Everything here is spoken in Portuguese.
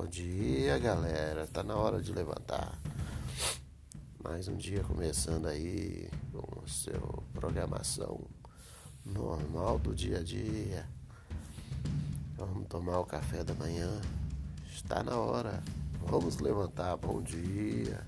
Bom dia, galera. Tá na hora de levantar. Mais um dia começando aí com o seu programação normal do dia a dia. Vamos tomar o café da manhã. Está na hora. Vamos levantar. Bom dia.